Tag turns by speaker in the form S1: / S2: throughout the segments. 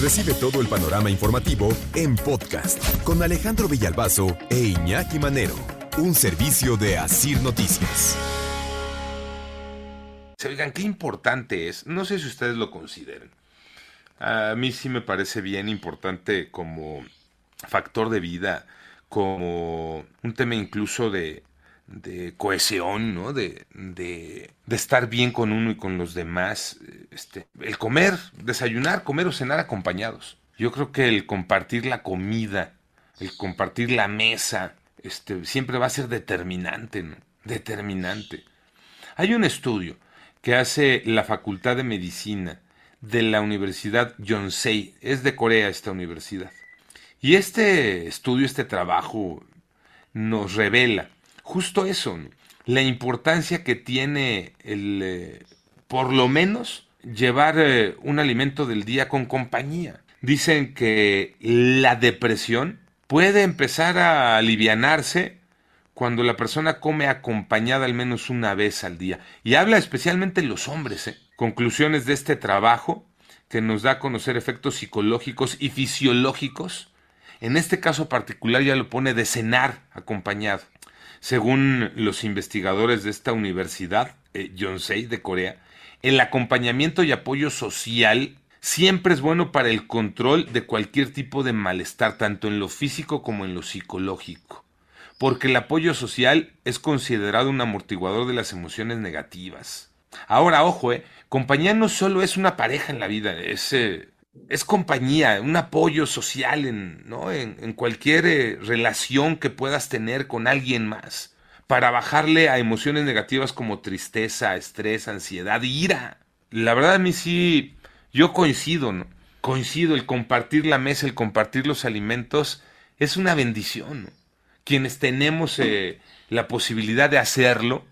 S1: Recibe todo el panorama informativo en podcast con Alejandro Villalbazo e Iñaki Manero, un servicio de Asir Noticias.
S2: Oigan, qué importante es, no sé si ustedes lo consideren. A mí sí me parece bien importante como factor de vida, como un tema incluso de, de cohesión, ¿no? De, de, de, estar bien con uno y con los demás. Este, el comer, desayunar, comer o cenar acompañados. Yo creo que el compartir la comida, el compartir la mesa, este, siempre va a ser determinante, ¿no? Determinante. Hay un estudio que hace la Facultad de Medicina de la Universidad Yonsei, es de Corea esta universidad. Y este estudio, este trabajo, nos revela justo eso, la importancia que tiene el, eh, por lo menos, llevar eh, un alimento del día con compañía. Dicen que la depresión puede empezar a alivianarse cuando la persona come acompañada al menos una vez al día. Y habla especialmente los hombres. ¿eh? Conclusiones de este trabajo que nos da a conocer efectos psicológicos y fisiológicos. En este caso particular ya lo pone de cenar acompañado. Según los investigadores de esta universidad, eh, Yonsei de Corea, el acompañamiento y apoyo social siempre es bueno para el control de cualquier tipo de malestar, tanto en lo físico como en lo psicológico. Porque el apoyo social es considerado un amortiguador de las emociones negativas. Ahora, ojo, eh, compañía no solo es una pareja en la vida, es, eh, es compañía, un apoyo social en, ¿no? en, cualquier eh, relación que puedas tener con alguien más, para bajarle a emociones negativas como tristeza, estrés, ansiedad, ira. La verdad a mí sí, yo coincido, ¿no? Coincido, el compartir la mesa, el compartir los alimentos, es una bendición. ¿no? Quienes tenemos eh, la posibilidad de hacerlo,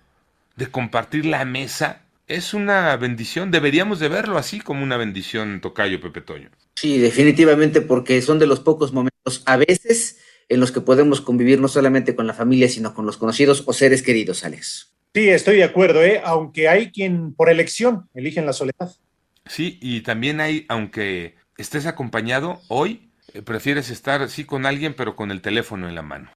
S2: de compartir la mesa, es una bendición. Deberíamos de verlo así como una bendición, Tocayo Pepe Toño.
S3: Sí, definitivamente, porque son de los pocos momentos, a veces, en los que podemos convivir no solamente con la familia, sino con los conocidos o seres queridos, Alex.
S4: Sí, estoy de acuerdo, ¿eh? aunque hay quien por elección eligen la soledad.
S2: Sí, y también hay, aunque estés acompañado, hoy eh, prefieres estar, sí, con alguien, pero con el teléfono en la mano.